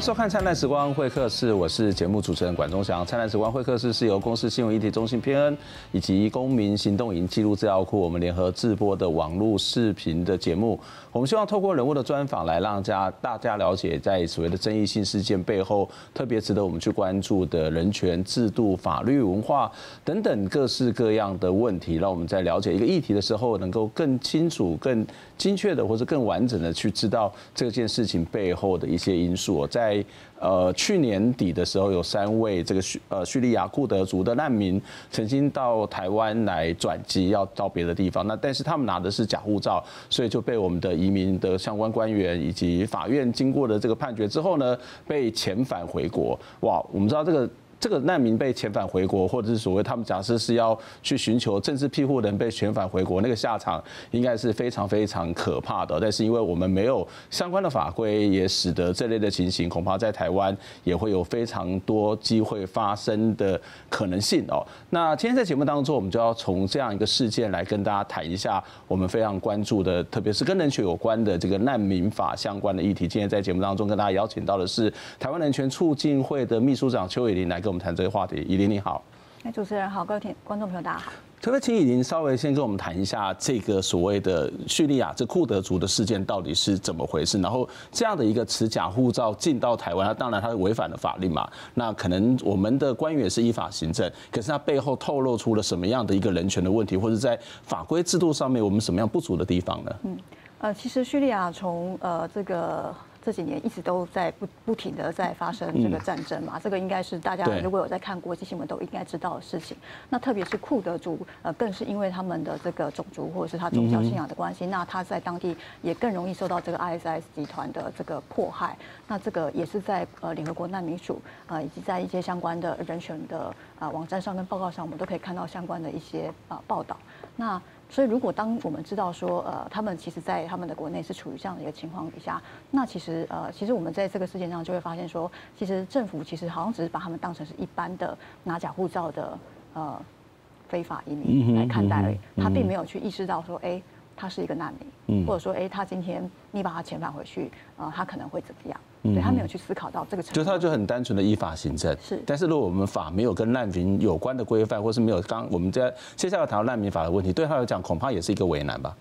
收看《灿烂时光会客室》，我是节目主持人管中祥。《灿烂时光会客室》是由公司新闻议题中心偏恩以及公民行动营记录资料库我们联合制播的网络视频的节目。我们希望透过人物的专访来让家大家了解，在所谓的争议性事件背后，特别值得我们去关注的人权、制度、法律、文化等等各式各样的问题，让我们在了解一个议题的时候，能够更清楚、更精确的，或者更完整的去知道这件事情背后的一些因素。在在呃去年底的时候，有三位这个叙呃叙利亚库德族的难民曾经到台湾来转机，要到别的地方。那但是他们拿的是假护照，所以就被我们的移民的相关官员以及法院经过了这个判决之后呢，被遣返回国。哇，我们知道这个。这个难民被遣返回国，或者是所谓他们假设是要去寻求政治庇护人被遣返回国，那个下场应该是非常非常可怕的。但是因为我们没有相关的法规，也使得这类的情形恐怕在台湾也会有非常多机会发生的可能性哦。那今天在节目当中，我们就要从这样一个事件来跟大家谈一下我们非常关注的，特别是跟人权有关的这个难民法相关的议题。今天在节目当中跟大家邀请到的是台湾人权促进会的秘书长邱伟玲来跟。我们谈这个话题，以琳你好，哎，主持人好，各位听观众朋友大家好。可不可以请以琳稍微先跟我们谈一下这个所谓的叙利亚这库德族的事件到底是怎么回事？然后这样的一个持假护照进到台湾，那当然它是违反了法律嘛。那可能我们的官员是依法行政，可是它背后透露出了什么样的一个人权的问题，或者在法规制度上面我们什么样不足的地方呢？嗯，呃，其实叙利亚从呃这个。这几年一直都在不不停的在发生这个战争嘛，这个应该是大家如果有在看国际新闻都应该知道的事情。那特别是库德族，呃，更是因为他们的这个种族或者是他宗教信仰的关系，那他在当地也更容易受到这个 ISIS 集团的这个迫害。那这个也是在呃联合国难民署呃以及在一些相关的人权的啊网站上跟报告上，我们都可以看到相关的一些啊报道。那所以，如果当我们知道说，呃，他们其实，在他们的国内是处于这样的一个情况底下，那其实，呃，其实我们在这个事件上就会发现说，其实政府其实好像只是把他们当成是一般的拿假护照的呃非法移民来看待而已，他并没有去意识到说，哎、欸，他是一个难民，或者说，哎、欸，他今天你把他遣返回去，呃，他可能会怎么样？对，他没有去思考到这个程度，就他就很单纯的依法行政。是，但是如果我们法没有跟难民有关的规范，或是没有刚我们在接下来谈到难民法的问题，对他来讲恐怕也是一个为难吧。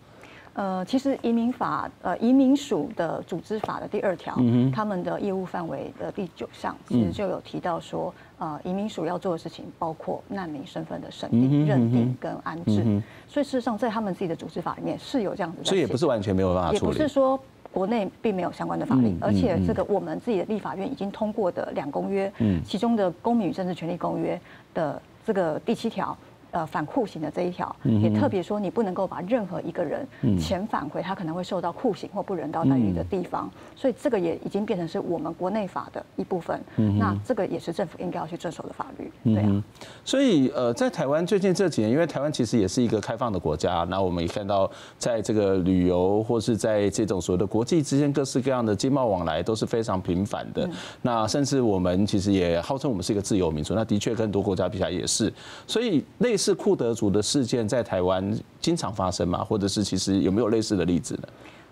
呃，其实移民法呃移民署的组织法的第二条，嗯，他们的业务范围的第九项，其实就有提到说，呃，移民署要做的事情包括难民身份的审定、认定跟安置。所以事实上，在他们自己的组织法里面是有这样子的，所以也不是完全没有办法处理，也不是说。国内并没有相关的法律，而且这个我们自己的立法院已经通过的两公约，其中的《公民与政治权利公约》的这个第七条。呃，反酷刑的这一条也特别说，你不能够把任何一个人遣返回他可能会受到酷刑或不人道待遇的地方，所以这个也已经变成是我们国内法的一部分。那这个也是政府应该要去遵守的法律。对啊。所以呃，在台湾最近这几年，因为台湾其实也是一个开放的国家，那我们也看到在这个旅游或是在这种所谓的国际之间各式各样的经贸往来都是非常频繁的。那甚至我们其实也号称我们是一个自由民主，那的确跟很多国家比起来也是。所以类似库德族的事件在台湾经常发生吗？或者是其实有没有类似的例子呢？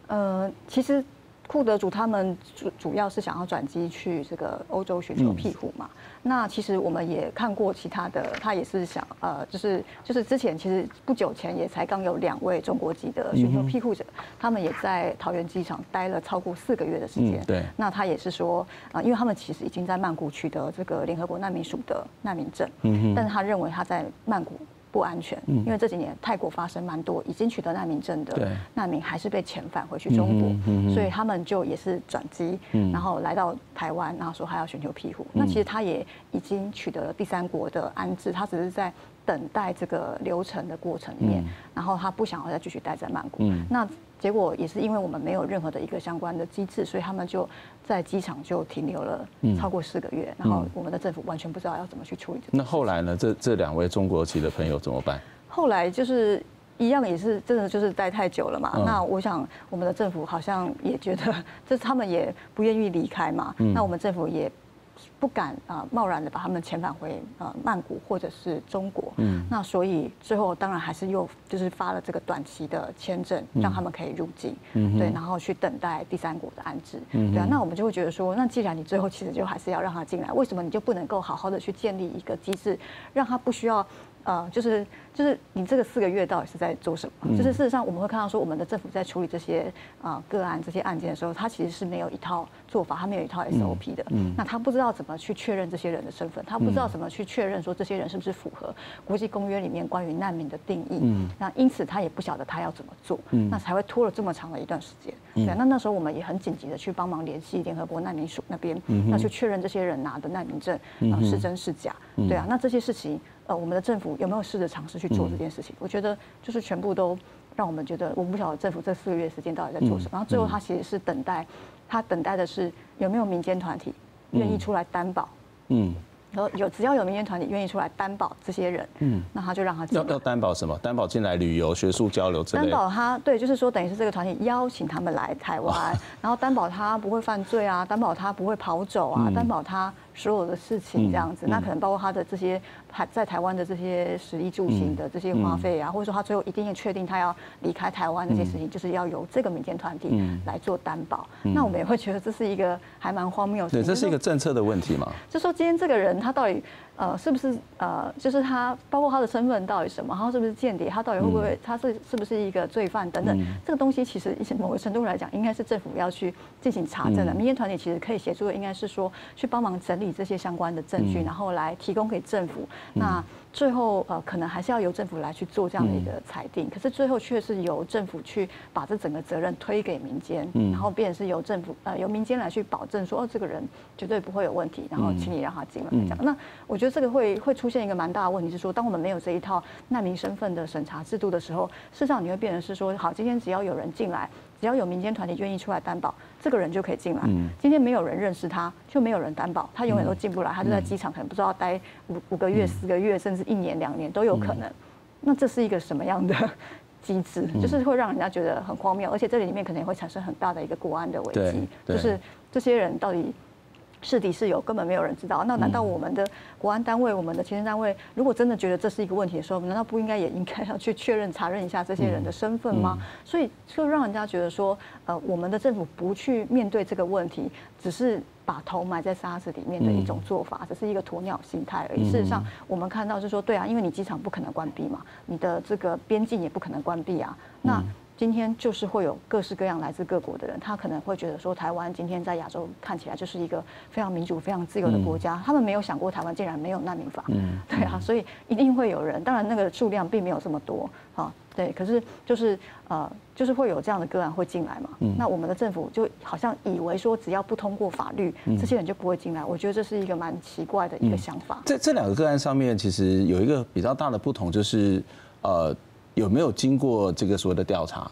呃，其实库德族他们主主要是想要转机去这个欧洲寻求庇护嘛。那其实我们也看过其他的，他也是想呃，就是就是之前其实不久前也才刚有两位中国籍的寻求庇护者，他们也在桃园机场待了超过四个月的时间。对。那他也是说啊，因为他们其实已经在曼谷取得这个联合国难民署的难民证，嗯，但是他认为他在曼谷。不安全，因为这几年泰国发生蛮多已经取得难民证的难民还是被遣返回去中国，所以他们就也是转机，然后来到台湾，然后说还要寻求庇护。那其实他也已经取得了第三国的安置，他只是在等待这个流程的过程里面，然后他不想要再继续待在曼谷。那结果也是因为我们没有任何的一个相关的机制，所以他们就在机场就停留了超过四个月，然后我们的政府完全不知道要怎么去处理。那后来呢？这这两位中国籍的朋友怎么办？后来就是一样，也是真的就是待太久了嘛。那我想我们的政府好像也觉得，就是他们也不愿意离开嘛。那我们政府也不敢啊贸然的把他们遣返回呃曼谷或者是中国，嗯，那所以最后当然还是又就是发了这个短期的签证，让他们可以入境，嗯，对，然后去等待第三国的安置，嗯，对啊，那我们就会觉得说，那既然你最后其实就还是要让他进来，为什么你就不能够好好的去建立一个机制，让他不需要？呃，就是就是你这个四个月到底是在做什么？就是事实上我们会看到说，我们的政府在处理这些啊个案这些案件的时候，他其实是没有一套做法，他没有一套 SOP 的。嗯。那他不知道怎么去确认这些人的身份，他不知道怎么去确认说这些人是不是符合国际公约里面关于难民的定义。嗯。那因此他也不晓得他要怎么做。嗯。那才会拖了这么长的一段时间。对。那那时候我们也很紧急的去帮忙联系联合国难民署那边，要去确认这些人拿的难民证啊是真是假。对啊。那这些事情。呃，我们的政府有没有试着尝试去做这件事情？我觉得就是全部都让我们觉得，我不晓得政府这四个月时间到底在做什么。然后最后他其实是等待，他等待的是有没有民间团体愿意出来担保。嗯。然后有只要有民间团体愿意出来担保这些人，嗯，那他就让他。要要担保什么？担保进来旅游、学术交流之类。担保他对，就是说等于是这个团体邀请他们来台湾，然后担保他不会犯罪啊，担保他不会跑走啊，担保他。所有的事情这样子，那可能包括他的这些还在台湾的这些食衣住行的这些花费啊，或者说他最后一定要确定他要离开台湾这些事情，就是要由这个民间团体来做担保。那我们也会觉得这是一个还蛮荒谬的。对，这是一个政策的问题嘛？就说今天这个人他到底。呃，是不是呃，就是他包括他的身份到底什么，他是不是间谍，他到底会不会，他是是不是一个罪犯等等，这个东西其实某个程度来讲，应该是政府要去进行查证的。民间团体其实可以协助的，应该是说去帮忙整理这些相关的证据，然后来提供给政府。那最后呃，可能还是要由政府来去做这样的一个裁定，可是最后却是由政府去把这整个责任推给民间，然后变成是由政府呃由民间来去保证说哦，这个人绝对不会有问题，然后请你让他进来这样。那我觉得。觉得这个会会出现一个蛮大的问题，是说，当我们没有这一套难民身份的审查制度的时候，事实上你会变成是说，好，今天只要有人进来，只要有民间团体愿意出来担保，这个人就可以进来。今天没有人认识他，就没有人担保，他永远都进不来，他就在机场可能不知道待五五个月、四个月，甚至一年、两年都有可能。那这是一个什么样的 机制？就是会让人家觉得很荒谬，而且这里面可能也会产生很大的一个国安的危机，就是这些人到底。是敌是友，根本没有人知道。那难道我们的国安单位、我们的前线单位，如果真的觉得这是一个问题的时候，难道不应该也应该要去确认、查认一下这些人的身份吗？所以就让人家觉得说，呃，我们的政府不去面对这个问题，只是把头埋在沙子里面的一种做法，只是一个鸵鸟心态而已。事实上，我们看到就是说，对啊，因为你机场不可能关闭嘛，你的这个边境也不可能关闭啊，那。今天就是会有各式各样来自各国的人，他可能会觉得说，台湾今天在亚洲看起来就是一个非常民主、非常自由的国家。他们没有想过台湾竟然没有难民法，对啊，所以一定会有人。当然，那个数量并没有这么多啊，对。可是就是呃，就是会有这样的个案会进来嘛。那我们的政府就好像以为说，只要不通过法律，这些人就不会进来。我觉得这是一个蛮奇怪的一个想法。在这两个个案上面，其实有一个比较大的不同，就是呃。有没有经过这个所谓的调查？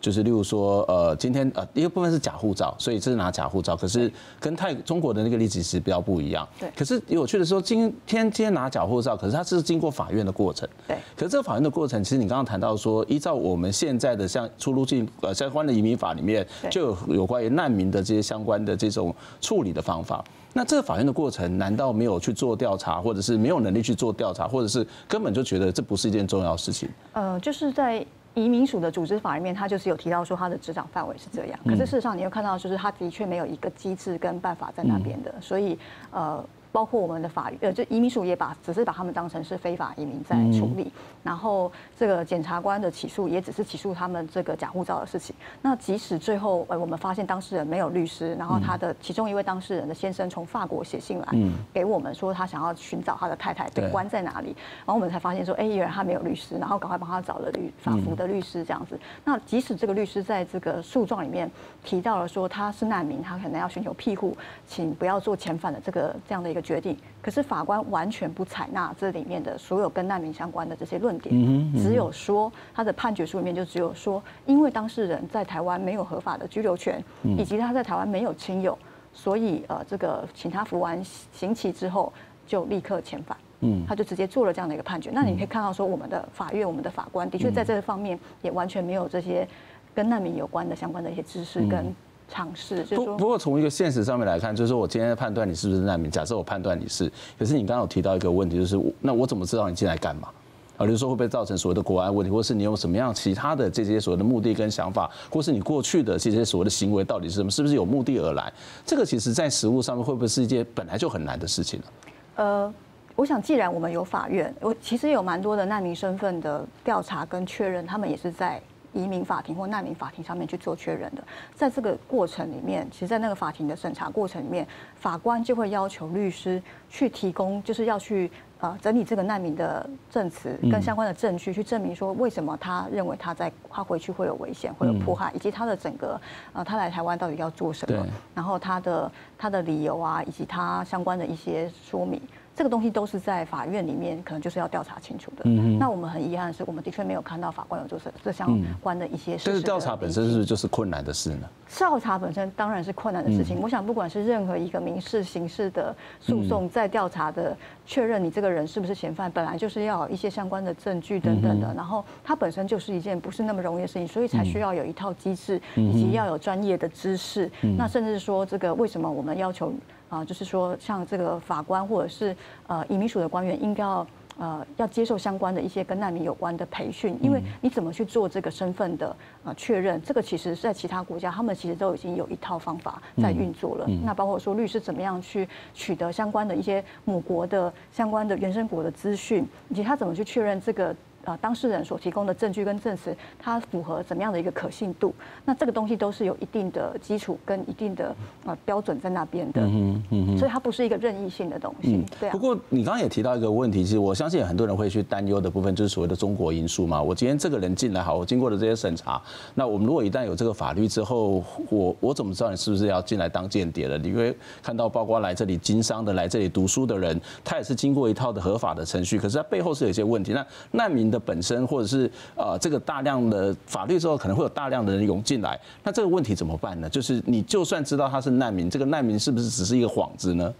就是例如说，呃，今天呃，一个部分是假护照，所以这是拿假护照，可是跟泰中国的那个例子是比较不一样。对。可是有趣的说，今天今天拿假护照，可是它是经过法院的过程。对。可是这个法院的过程，其实你刚刚谈到说，依照我们现在的像出入境呃相关的移民法里面，就有有关于难民的这些相关的这种处理的方法。那这个法院的过程，难道没有去做调查，或者是没有能力去做调查，或者是根本就觉得这不是一件重要的事情？呃，就是在移民署的组织法里面，它就是有提到说它的执掌范围是这样。可是事实上，你又看到，就是它的确没有一个机制跟办法在那边的，所以呃。包括我们的法律，呃，就移民署也把只是把他们当成是非法移民在处理，然后这个检察官的起诉也只是起诉他们这个假护照的事情。那即使最后，呃，我们发现当事人没有律师，然后他的其中一位当事人的先生从法国写信来给我们说他想要寻找他的太太被关在哪里，然后我们才发现说，哎，原来他没有律师，然后赶快帮他找了律法服的律师这样子。那即使这个律师在这个诉状里面提到了说他是难民，他可能要寻求庇护，请不要做遣返的这个这样的一个。决定，可是法官完全不采纳这里面的所有跟难民相关的这些论点，只有说他的判决书里面就只有说，因为当事人在台湾没有合法的居留权，以及他在台湾没有亲友，所以呃，这个请他服完刑期之后就立刻遣返，嗯，他就直接做了这样的一个判决。那你可以看到说，我们的法院、我们的法官的确在这个方面也完全没有这些跟难民有关的相关的一些知识跟。尝试。不不过从一个现实上面来看，就是说我今天判断你是不是难民，假设我判断你是，可是你刚刚有提到一个问题，就是那我怎么知道你进来干嘛？啊，比如说会不会造成所谓的国安问题，或是你有什么样其他的这些所谓的目的跟想法，或是你过去的这些所谓的行为到底是什么？是不是有目的而来？这个其实在实务上面会不会是一件本来就很难的事情呢？呃。我想，既然我们有法院，我其实有蛮多的难民身份的调查跟确认，他们也是在移民法庭或难民法庭上面去做确认的。在这个过程里面，其实，在那个法庭的审查过程里面，法官就会要求律师去提供，就是要去呃整理这个难民的证词跟相关的证据，去证明说为什么他认为他在他回去会有危险、会有迫害，以及他的整个呃他来台湾到底要做什么，然后他的他的理由啊，以及他相关的一些说明。这个东西都是在法院里面，可能就是要调查清楚的。嗯，那我们很遗憾的是，我们的确没有看到法官有做这这相关的一些事。但是调查本身是就是困难的事呢？调查本身当然是困难的事情。我想，不管是任何一个民事、刑事的诉讼，在调查的确认你这个人是不是嫌犯，本来就是要有一些相关的证据等等的。然后，它本身就是一件不是那么容易的事情，所以才需要有一套机制，以及要有专业的知识。那甚至说，这个为什么我们要求？啊，就是说，像这个法官或者是呃移民署的官员，应该要呃要接受相关的一些跟难民有关的培训，因为你怎么去做这个身份的呃确认，这个其实在其他国家，他们其实都已经有一套方法在运作了。那包括说律师怎么样去取得相关的一些母国的相关的原生国的资讯，以及他怎么去确认这个。呃，当事人所提供的证据跟证词，它符合怎么样的一个可信度？那这个东西都是有一定的基础跟一定的呃标准在那边的。嗯嗯，所以它不是一个任意性的东西。嗯，对啊。不过你刚刚也提到一个问题，其实我相信很多人会去担忧的部分，就是所谓的中国因素嘛。我今天这个人进来好，我经过了这些审查，那我们如果一旦有这个法律之后，我我怎么知道你是不是要进来当间谍了？你会看到，包括来这里经商的、来这里读书的人，他也是经过一套的合法的程序，可是他背后是有一些问题。那难民的本身，或者是呃，这个大量的法律之后，可能会有大量的人涌进来，那这个问题怎么办呢？就是你就算知道他是难民，这个难民是不是只是一个幌子呢？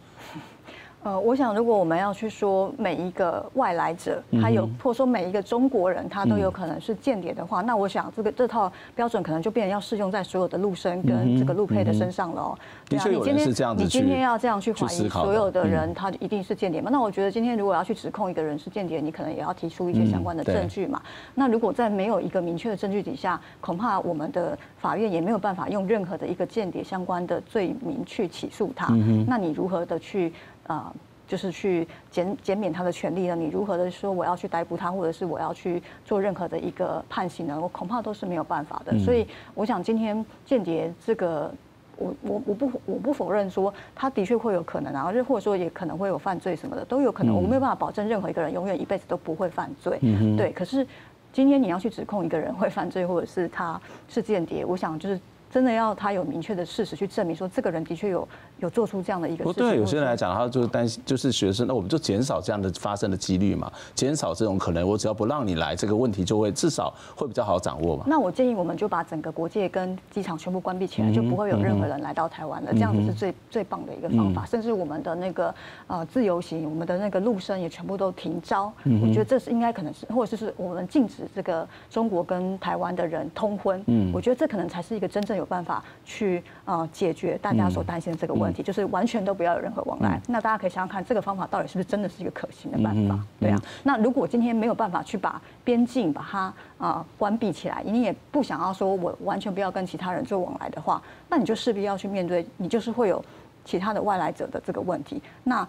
呃，我想如果我们要去说每一个外来者，他有或者说每一个中国人，他都有可能是间谍的话，那我想这个这套标准可能就变成要适用在所有的陆生跟这个陆配的身上了。对啊，你今天你今天要这样去怀疑所有的人，他一定是间谍吗？那我觉得今天如果要去指控一个人是间谍，你可能也要提出一些相关的证据嘛。那如果在没有一个明确的证据底下，恐怕我们的法院也没有办法用任何的一个间谍相关的罪名去起诉他。那你如何的去？啊，就是去减减免他的权利呢？你如何的说我要去逮捕他，或者是我要去做任何的一个判刑呢？我恐怕都是没有办法的。所以，我想今天间谍这个，我我我不我不否认说他的确会有可能，然后就或者说也可能会有犯罪什么的都有可能。我没有办法保证任何一个人永远一辈子都不会犯罪。嗯对。可是今天你要去指控一个人会犯罪，或者是他是间谍，我想就是。真的要他有明确的事实去证明说，这个人的确有有做出这样的一个事情。不对，有些人来讲，他就是担心，就是学生，那我们就减少这样的发生的几率嘛，减少这种可能。我只要不让你来，这个问题就会至少会比较好掌握嘛。那我建议我们就把整个国界跟机场全部关闭起来，就不会有任何人来到台湾了。这样子是最最棒的一个方法。甚至我们的那个呃自由行，我们的那个陆生也全部都停招。我觉得这是应该可能是，或者是我们禁止这个中国跟台湾的人通婚。嗯，我觉得这可能才是一个真正有办法。去呃，解决大家所担心的这个问题，就是完全都不要有任何往来。那大家可以想想看，这个方法到底是不是真的是一个可行的办法？对啊。那如果今天没有办法去把边境把它啊关闭起来，你也不想要说我完全不要跟其他人做往来的话，那你就势必要去面对，你就是会有其他的外来者的这个问题。那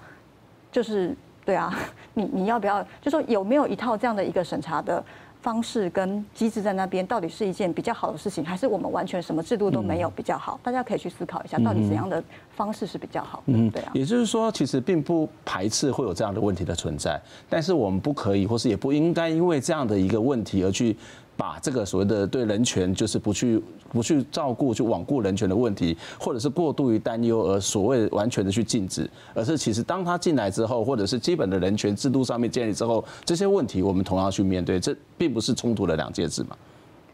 就是对啊，你你要不要就说有没有一套这样的一个审查的？方式跟机制在那边，到底是一件比较好的事情，还是我们完全什么制度都没有比较好？大家可以去思考一下，到底怎样的方式是比较好的？嗯，对啊。也就是说，其实并不排斥会有这样的问题的存在，但是我们不可以，或是也不应该因为这样的一个问题而去。把这个所谓的对人权，就是不去不去照顾、去罔顾人权的问题，或者是过度于担忧而所谓完全的去禁止，而是其实当他进来之后，或者是基本的人权制度上面建立之后，这些问题我们同样去面对，这并不是冲突的两件事嘛。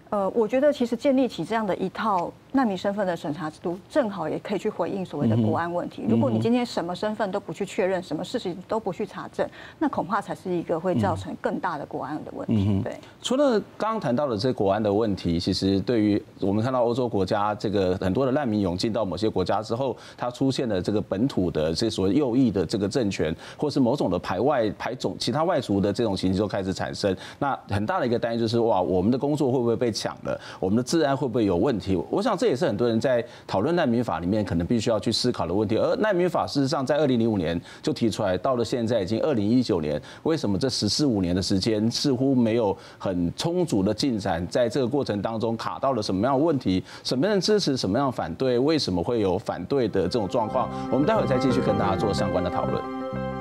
呃，我觉得其实建立起这样的一套难民身份的审查制度正好也可以去回应所谓的国安问题。如果你今天什么身份都不去确认，什么事情都不去查证，那恐怕才是一个会造成更大的国安的问题。对。除了刚刚谈到的这国安的问题，其实对于我们看到欧洲国家这个很多的难民涌进到某些国家之后，它出现了这个本土的这所谓右翼的这个政权，或是某种的排外排种其他外族的这种情形就开始产生。那很大的一个担忧就是哇，我们的工作会不会被抢了？我们的治安会不会有问题？我想这这也是很多人在讨论难民法里面可能必须要去思考的问题。而难民法事实上在二零零五年就提出来，到了现在已经二零一九年，为什么这十四五年的时间似乎没有很充足的进展？在这个过程当中卡到了什么样的问题？什么样支持？什么样的反对？为什么会有反对的这种状况？我们待会再继续跟大家做相关的讨论。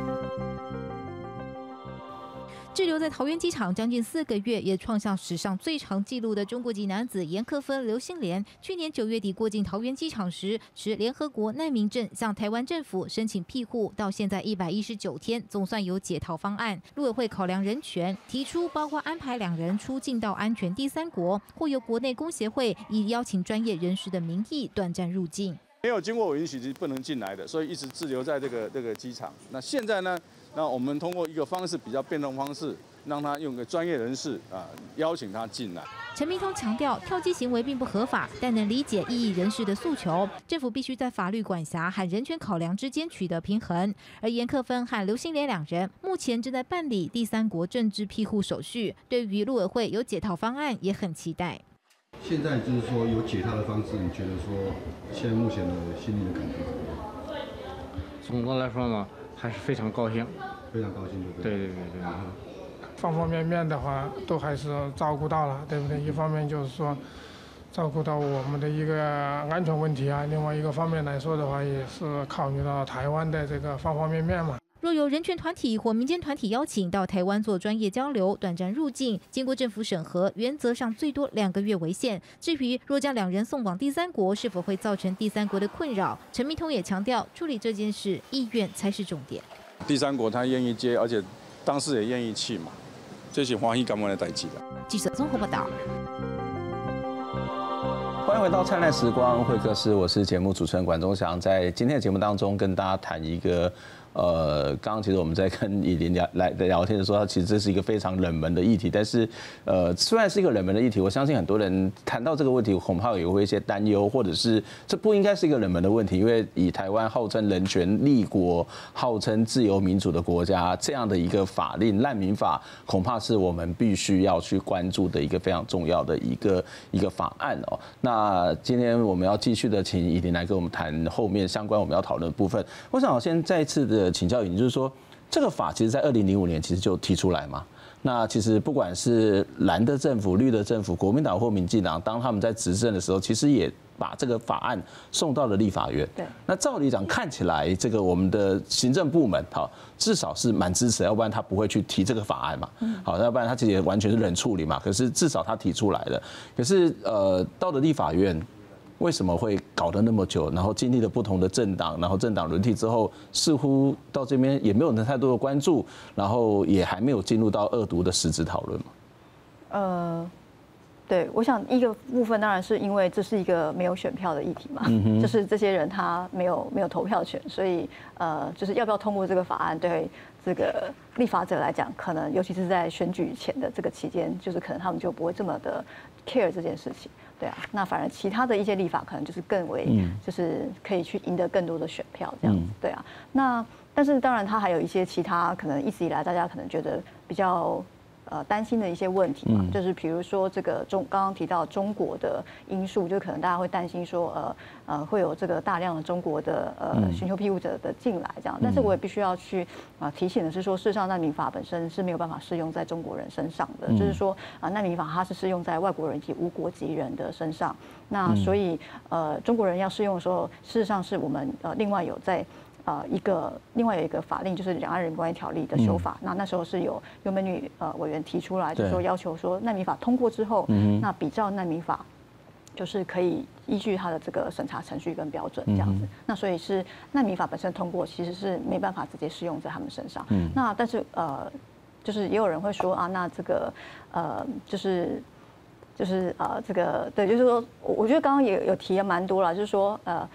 滞留在桃园机场将近四个月，也创下史上最长纪录的中国籍男子严克芬、刘兴莲，去年九月底过境桃园机场时，持联合国难民证向台湾政府申请庇护，到现在一百一十九天，总算有解套方案。陆委会考量人权，提出包括安排两人出境到安全第三国，或由国内工协会以邀请专业人士的名义短暂入境。没有经过我允许是不能进来的，所以一直滞留在这个这个机场。那现在呢？那我们通过一个方式，比较变动方式，让他用个专业人士啊，邀请他进来。陈明通强调，跳机行为并不合法，但能理解异议人士的诉求。政府必须在法律管辖和人权考量之间取得平衡。而严克芬和刘新莲两人目前正在办理第三国政治庇护手续，对于陆委会有解套方案也很期待。现在就是说有解套的方式，你觉得说现在目前的心理的感觉怎么样？总的来说呢？还是非常高兴，非常高兴，对对对对，方方面面的话都还是照顾到了，对不对？一方面就是说照顾到我们的一个安全问题啊，另外一个方面来说的话，也是考虑到台湾的这个方方面面嘛。若有人权团体或民间团体邀请到台湾做专业交流、短暂入境，经过政府审核，原则上最多两个月为限。至于若将两人送往第三国，是否会造成第三国的困扰？陈明通也强调，处理这件事意愿才是重点。第三国他愿意接，而且当事也愿意去嘛，这是欢喜甘愿的代志的。记者综合报道。欢迎回到灿烂时光会客室，我是节目主持人管中祥，在今天的节目当中跟大家谈一个。呃，刚刚其实我们在跟以琳聊来聊天的时候，其实这是一个非常冷门的议题。但是，呃，虽然是一个冷门的议题，我相信很多人谈到这个问题，恐怕也会一些担忧，或者是这不应该是一个冷门的问题，因为以台湾号称人权立国、号称自由民主的国家，这样的一个法令难民法，恐怕是我们必须要去关注的一个非常重要的一个一个法案哦。那今天我们要继续的请以琳来跟我们谈后面相关我们要讨论的部分。我想先再一次的。请教你，就是说，这个法其实，在二零零五年其实就提出来嘛。那其实不管是蓝的政府、绿的政府、国民党或民进党，当他们在执政的时候，其实也把这个法案送到了立法院。对。那赵理长，看起来这个我们的行政部门，哈，至少是蛮支持，要不然他不会去提这个法案嘛。嗯好，要不然他其实也完全是冷处理嘛。可是至少他提出来了。可是呃，到了立法院。为什么会搞得那么久？然后经历了不同的政党，然后政党轮替之后，似乎到这边也没有太多的关注，然后也还没有进入到恶毒的实质讨论嘛？呃，对，我想一个部分当然是因为这是一个没有选票的议题嘛，就是这些人他没有没有投票权，所以呃，就是要不要通过这个法案，对这个立法者来讲，可能尤其是在选举前的这个期间，就是可能他们就不会这么的 care 这件事情。对啊，那反而其他的一些立法可能就是更为，就是可以去赢得更多的选票这样子。对啊，那但是当然他还有一些其他可能一直以来大家可能觉得比较。呃，担心的一些问题嘛，就是比如说这个中刚刚提到中国的因素，就可能大家会担心说，呃呃，会有这个大量的中国的呃寻求庇护者的进来这样。但是我也必须要去啊提醒的是说，事实上难民法本身是没有办法适用在中国人身上的，就是说啊难民法它是适用在外国人及无国籍人的身上。那所以呃中国人要适用的时候，事实上是我们呃另外有在。呃，一个另外有一个法令就是《两岸人关系条例》的修法，那那时候是有有美女呃委员提出来，就是说要求说难民法通过之后，嗯那比照难民法，就是可以依据它的这个审查程序跟标准这样子。那所以是难民法本身通过，其实是没办法直接适用在他们身上。嗯那但是呃，就是也有人会说啊，那这个呃就是。就是呃这个对，就是说，我觉得刚刚也有提了蛮多了，就是说呃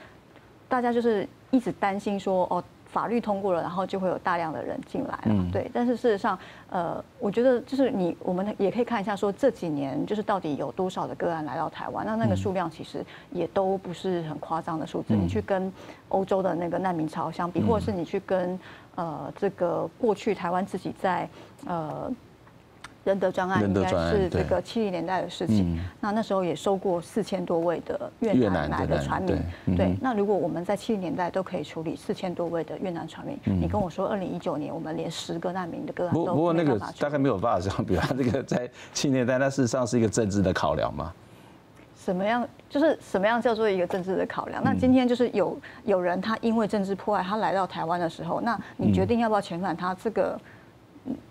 大家就是一直担心说哦。法律通过了，然后就会有大量的人进来了，对。但是事实上，呃，我觉得就是你，我们也可以看一下，说这几年就是到底有多少的个案来到台湾，那那个数量其实也都不是很夸张的数字。你去跟欧洲的那个难民潮相比，或者是你去跟呃这个过去台湾自己在呃。仁德专案应该是这个七零年代的事情。那那时候也收过四千多位的越南来的船民。对，那如果我们在七零年代都可以处理四千多位的越南船民，你跟我说二零一九年我们连十个难民的个案都不过那个大概没有办法相比他。这个在七零年代，那事实上是一个政治的考量嘛。什么样就是什么样叫做一个政治的考量？那今天就是有有人他因为政治迫害，他来到台湾的时候，那你决定要不要遣返他这个？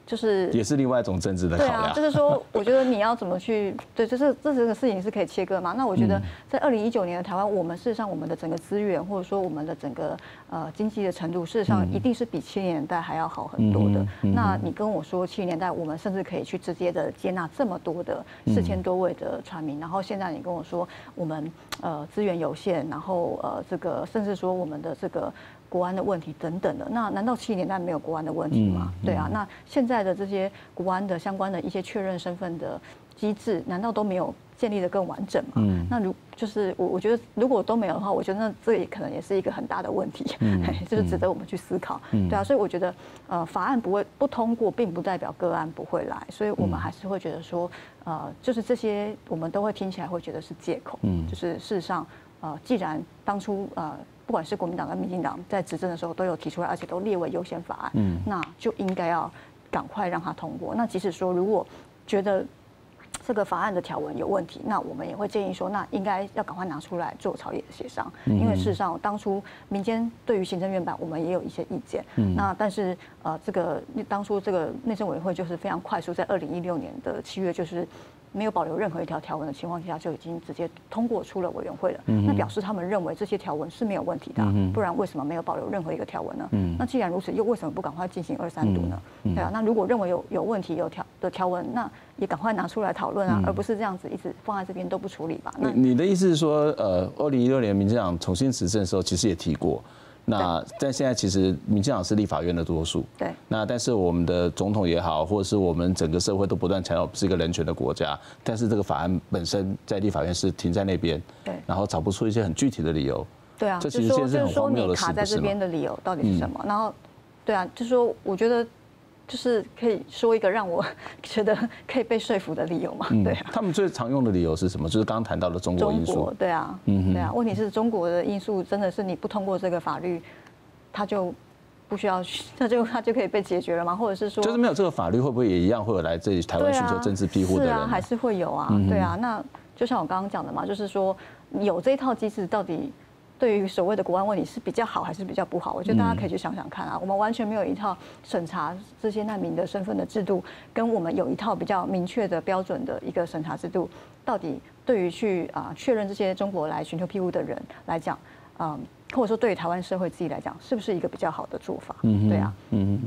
就是也是另外一种政治的考量。对啊，就是说，我觉得你要怎么去对，就是这这个事情是可以切割嘛。那我觉得在二零一九年的台湾，我们事实上我们的整个资源或者说我们的整个呃经济的程度，事实上一定是比七零年代还要好很多的。那你跟我说七零年代我们甚至可以去直接的接纳这么多的四千多位的船民，然后现在你跟我说我们呃资源有限，然后呃这个甚至说我们的这个。国安的问题等等的，那难道七十年代没有国安的问题吗？对啊，那现在的这些国安的相关的一些确认身份的机制，难道都没有建立的更完整吗？那如就是我我觉得如果都没有的话，我觉得那这也可能也是一个很大的问题，就是值得我们去思考。对啊，所以我觉得呃法案不会不通过，并不代表个案不会来，所以我们还是会觉得说呃就是这些我们都会听起来会觉得是借口，嗯就是事实上呃既然当初呃。不管是国民党跟民进党在执政的时候都有提出来，而且都列为优先法案，嗯，那就应该要赶快让它通过。那即使说如果觉得这个法案的条文有问题，那我们也会建议说，那应该要赶快拿出来做朝野的协商，因为事实上当初民间对于行政院版我们也有一些意见，嗯，那但是呃这个当初这个内政委员会就是非常快速，在二零一六年的七月就是。没有保留任何一条条文的情况下，就已经直接通过出了委员会了。那表示他们认为这些条文是没有问题的，不然为什么没有保留任何一个条文呢？那既然如此，又为什么不赶快进行二三读呢？对啊，那如果认为有有问题有条的条文，那也赶快拿出来讨论啊，而不是这样子一直放在这边都不处理吧？那你的意思是说，呃，二零一六年民进党重新执政的时候，其实也提过。那但现在其实民进党是立法院的多数，对。那但是我们的总统也好，或者是我们整个社会都不断强调是一个人权的国家，但是这个法案本身在立法院是停在那边，对。然后找不出一些很具体的理由，对啊。这其实现在是很荒谬的事，就是说你卡在这边的理由到底是什么？然后，对啊，就是说我觉得。就是可以说一个让我 觉得可以被说服的理由嘛？对啊。他们最常用的理由是什么？就是刚刚谈到的中国因素。中国，对啊，嗯，对啊。问题是中国的因素真的是你不通过这个法律，他就不需要，他就他就可以被解决了吗？或者是说，就是没有这个法律，会不会也一样会有来这里台湾寻求政治庇护的人？是啊，还是会有啊。对啊，那就像我刚刚讲的嘛，就是说有这一套机制到底。对于所谓的国安问题是比较好还是比较不好？我觉得大家可以去想想看啊。我们完全没有一套审查这些难民的身份的制度，跟我们有一套比较明确的标准的一个审查制度，到底对于去啊确认这些中国来寻求庇护的人来讲，嗯，或者说对于台湾社会自己来讲，是不是一个比较好的做法？嗯，对啊，嗯。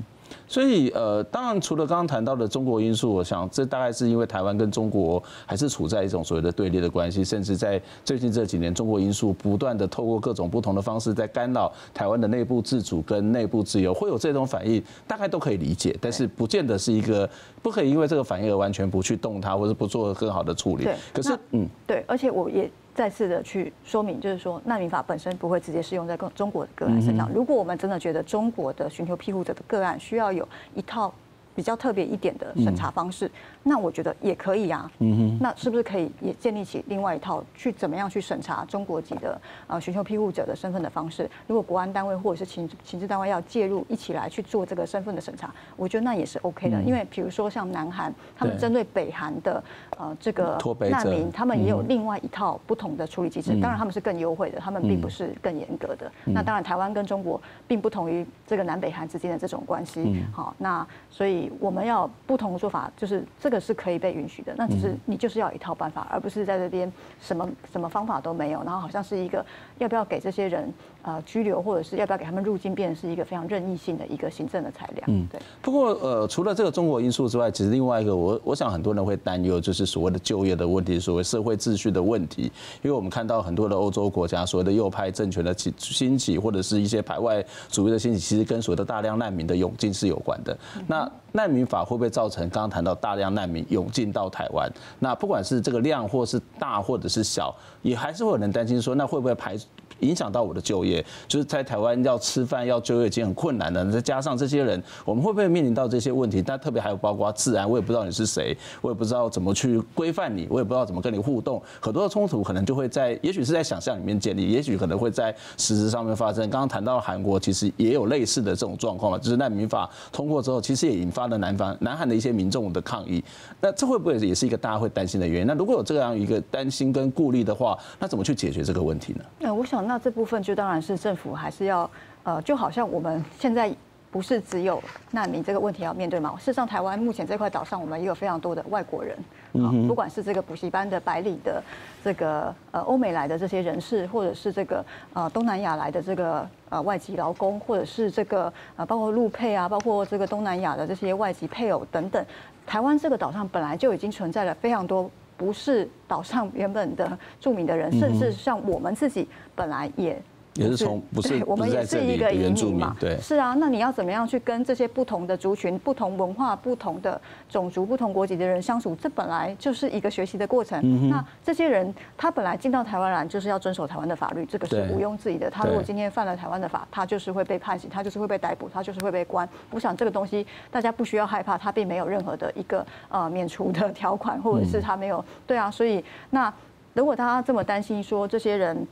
所以，呃，当然，除了刚刚谈到的中国因素，我想这大概是因为台湾跟中国还是处在一种所谓的对立的关系，甚至在最近这几年，中国因素不断的透过各种不同的方式在干扰台湾的内部自主跟内部自由，会有这种反应，大概都可以理解，但是不见得是一个不可以因为这个反应而完全不去动它，或者不做更好的处理。对，可是，嗯，对，而且我也。再次的去说明，就是说难民法本身不会直接适用在中国的个案身上。如果我们真的觉得中国的寻求庇护者的个案需要有一套。比较特别一点的审查方式，那我觉得也可以啊。嗯哼，那是不是可以也建立起另外一套去怎么样去审查中国籍的呃寻求庇护者的身份的方式？如果国安单位或者是情情治单位要介入一起来去做这个身份的审查，我觉得那也是 OK 的。因为比如说像南韩，他们针对北韩的呃这个难民，他们也有另外一套不同的处理机制。当然他们是更优惠的，他们并不是更严格的。那当然台湾跟中国并不同于这个南北韩之间的这种关系。好，那所以。以我们要不同的做法，就是这个是可以被允许的。那只是你就是要一套办法，而不是在这边什么什么方法都没有，然后好像是一个要不要给这些人呃拘留，或者是要不要给他们入境，变成是一个非常任意性的一个行政的裁量。嗯，对。不过呃，除了这个中国因素之外，其实另外一个我我想很多人会担忧，就是所谓的就业的问题，所谓社会秩序的问题。因为我们看到很多的欧洲国家所谓的右派政权的起兴起，或者是一些排外主义的兴起，其实跟所谓的大量难民的涌进是有关的。那难民法会不会造成刚刚谈到大量难民涌进到台湾？那不管是这个量或是大或者是小，也还是会有人担心说，那会不会排影响到我的就业？就是在台湾要吃饭要就业已经很困难了，再加上这些人，我们会不会面临到这些问题？但特别还有包括治安，我也不知道你是谁，我也不知道怎么去规范你，我也不知道怎么跟你互动，很多的冲突可能就会在，也许是在想象里面建立，也许可能会在实质上面发生。刚刚谈到韩国其实也有类似的这种状况嘛，就是难民法通过之后，其实也引发。了南方、南韩的一些民众的抗议，那这会不会也是一个大家会担心的原因？那如果有这样一个担心跟顾虑的话，那怎么去解决这个问题呢？那我想，那这部分就当然是政府还是要，呃，就好像我们现在。不是只有难民这个问题要面对嘛？事实上，台湾目前这块岛上，我们也有非常多的外国人啊，不管是这个补习班的白领的这个呃欧美来的这些人士，或者是这个呃东南亚来的这个呃外籍劳工，或者是这个呃包括陆配啊，包括这个东南亚的这些外籍配偶等等，台湾这个岛上本来就已经存在了非常多不是岛上原本的著名的人，甚至像我们自己本来也。也是从不是我们也是一个原住民嘛，对，是啊，那你要怎么样去跟这些不同的族群、不同文化、不同的种族、不同国籍的人相处？这本来就是一个学习的过程。那这些人他本来进到台湾来就是要遵守台湾的法律，这个是毋庸置疑的。他如果今天犯了台湾的法，他就是会被判刑，他就是会被逮捕，他就是会被关。我想这个东西大家不需要害怕，他并没有任何的一个呃免除的条款，或者是他没有对啊。所以那如果大家这么担心说这些人。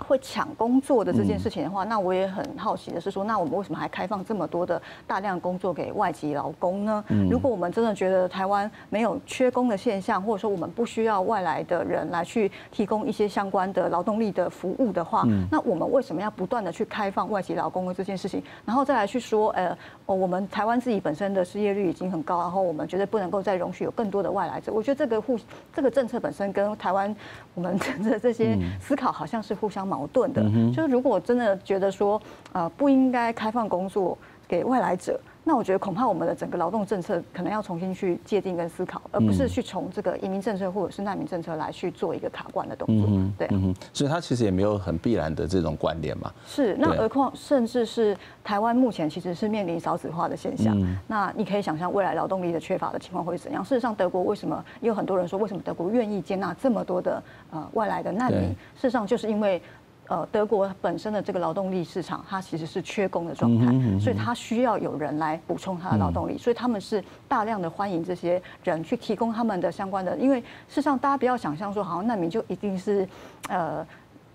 会抢工作的这件事情的话，那我也很好奇的是说，那我们为什么还开放这么多的大量工作给外籍劳工呢？如果我们真的觉得台湾没有缺工的现象，或者说我们不需要外来的人来去提供一些相关的劳动力的服务的话，那我们为什么要不断的去开放外籍劳工的这件事情，然后再来去说，呃，我们台湾自己本身的失业率已经很高，然后我们绝对不能够再容许有更多的外来者。我觉得这个互这个政策本身跟台湾我们 的这些思考好像是互相矛盾的，就是如果真的觉得说，呃，不应该开放工作给外来者。那我觉得恐怕我们的整个劳动政策可能要重新去界定跟思考，而不是去从这个移民政策或者是难民政策来去做一个卡关的动作。对，所以它其实也没有很必然的这种关联嘛。是，那何况甚至是台湾目前其实是面临少子化的现象。那你可以想象未来劳动力的缺乏的情况会是怎样？事实上，德国为什么也有很多人说，为什么德国愿意接纳这么多的呃外来的难民？事实上，就是因为。呃，德国本身的这个劳动力市场，它其实是缺工的状态，所以它需要有人来补充它的劳动力，所以他们是大量的欢迎这些人去提供他们的相关的。因为事实上，大家不要想象说，好像难民就一定是，呃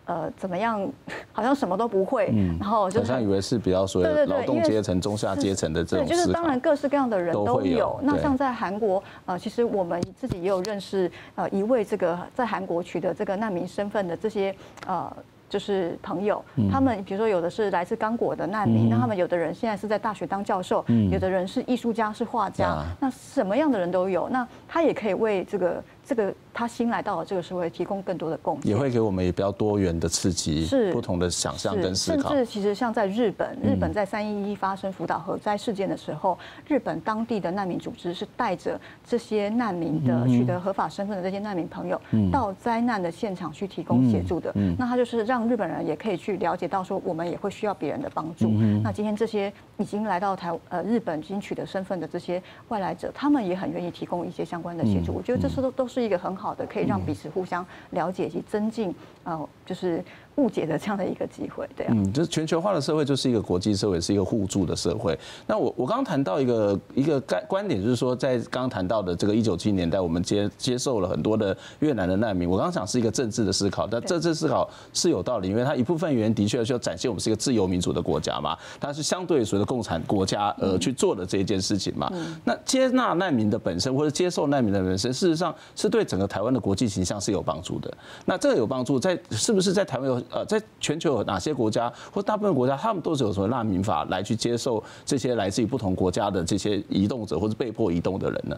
呃怎么样，好像什么都不会，然后就好像以为是比较所谓劳动阶层、中下阶层的这种。对，就是当然各式各样的人都有。那像在韩国，呃，其实我们自己也有认识，呃，一位这个在韩国取得这个难民身份的这些呃。就是朋友，他们比如说有的是来自刚果的难民，那他们有的人现在是在大学当教授，有的人是艺术家，是画家，那什么样的人都有，那他也可以为这个。这个他新来到了这个社会，提供更多的贡献，也会给我们也比较多元的刺激，是不同的想象跟思考。甚至其实像在日本，日本在三一一发生福岛核灾事件的时候，日本当地的难民组织是带着这些难民的取得合法身份的这些难民朋友，到灾难的现场去提供协助的。那他就是让日本人也可以去了解到说，我们也会需要别人的帮助。那今天这些已经来到台呃日本已经取得身份的这些外来者，他们也很愿意提供一些相关的协助。我觉得这是都都是。是一个很好的，可以让彼此互相了解以及增进，呃，就是。误解的这样的一个机会，对啊，嗯，就是全球化的社会就是一个国际社会，是一个互助的社会。那我我刚刚谈到一个一个概观点，就是说在刚刚谈到的这个一九七零年代，我们接接受了很多的越南的难民。我刚刚讲是一个政治的思考，但政治思考是有道理，因为它一部分原因的确是要展现我们是一个自由民主的国家嘛，它是相对于所谓的共产国家呃去做的这一件事情嘛。那接纳难民的本身或者接受难民的本身，事实上是是对整个台湾的国际形象是有帮助的。那这个有帮助，在是不是在台湾有呃，在全球有哪些国家或大部分国家，他们都是有什么难民法来去接受这些来自于不同国家的这些移动者或者被迫移动的人呢？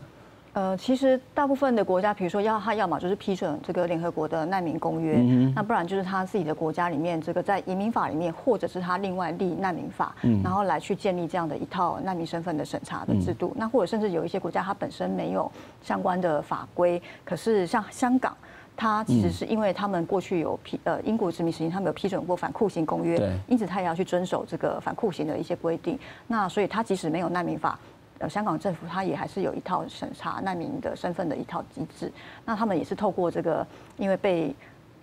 呃，其实大部分的国家，比如说要他要么就是批准这个联合国的难民公约，嗯、那不然就是他自己的国家里面这个在移民法里面，或者是他另外立难民法，嗯、然后来去建立这样的一套难民身份的审查的制度。嗯、那或者甚至有一些国家，它本身没有相关的法规，可是像香港，它其实是因为他们过去有批呃英国殖民时期，他们有批准过反酷刑公约，因此他也要去遵守这个反酷刑的一些规定。那所以他即使没有难民法。呃，香港政府它也还是有一套审查难民的身份的一套机制。那他们也是透过这个，因为被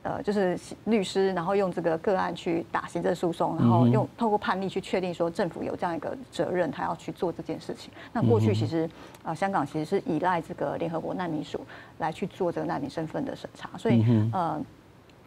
呃就是律师，然后用这个个案去打行政诉讼，然后用透过判例去确定说政府有这样一个责任，他要去做这件事情。那过去其实呃香港其实是依赖这个联合国难民署来去做这个难民身份的审查，所以呃。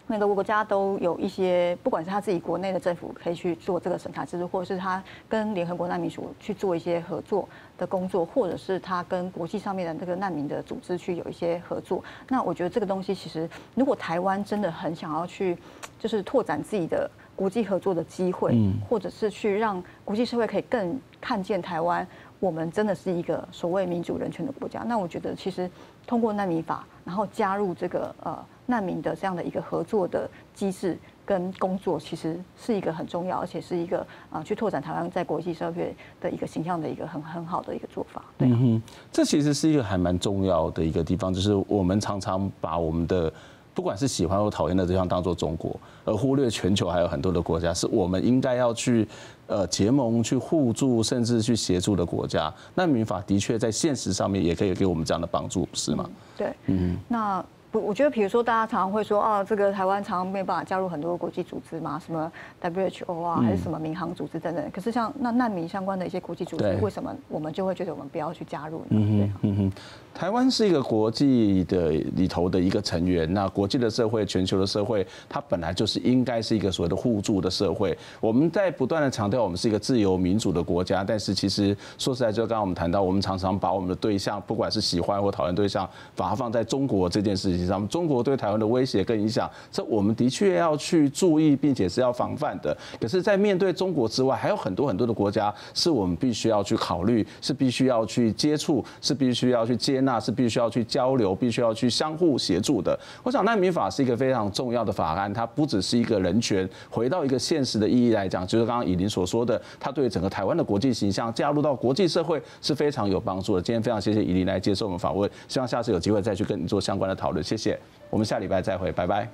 每个国家都有一些，不管是他自己国内的政府可以去做这个审查制度，或者是他跟联合国难民署去做一些合作的工作，或者是他跟国际上面的这个难民的组织去有一些合作。那我觉得这个东西其实，如果台湾真的很想要去，就是拓展自己的国际合作的机会，或者是去让国际社会可以更看见台湾，我们真的是一个所谓民主人权的国家。那我觉得其实通过难民法，然后加入这个呃。难民的这样的一个合作的机制跟工作，其实是一个很重要，而且是一个啊，去拓展台湾在国际社会的一个形象的一个很很好的一个做法。对，嗯哼，这其实是一个还蛮重要的一个地方，就是我们常常把我们的不管是喜欢或讨厌的对象当做中国，而忽略全球还有很多的国家是我们应该要去呃结盟、去互助，甚至去协助的国家。难民法的确在现实上面也可以给我们这样的帮助，是吗？对，嗯，那。不，我觉得，比如说，大家常常会说，啊，这个台湾常常没办法加入很多国际组织嘛，什么 WHO 啊，还是什么民航组织等等。可是像那难民相关的一些国际组织，为什么我们就会觉得我们不要去加入呢？嗯哼，嗯哼。台湾是一个国际的里头的一个成员，那国际的社会、全球的社会，它本来就是应该是一个所谓的互助的社会。我们在不断的强调，我们是一个自由民主的国家，但是其实说实在，就刚刚我们谈到，我们常常把我们的对象，不管是喜欢或讨厌对象，把它放在中国这件事情上，中国对台湾的威胁跟影响，这我们的确要去注意，并且是要防范的。可是，在面对中国之外，还有很多很多的国家，是我们必须要去考虑，是必须要去接触，是必须要去接。纳是必须要去交流，必须要去相互协助的。我想难民法是一个非常重要的法案，它不只是一个人权。回到一个现实的意义来讲，就是刚刚以琳所说的，它对整个台湾的国际形象，加入到国际社会是非常有帮助的。今天非常谢谢以琳来接受我们访问，希望下次有机会再去跟你做相关的讨论。谢谢，我们下礼拜再会，拜拜。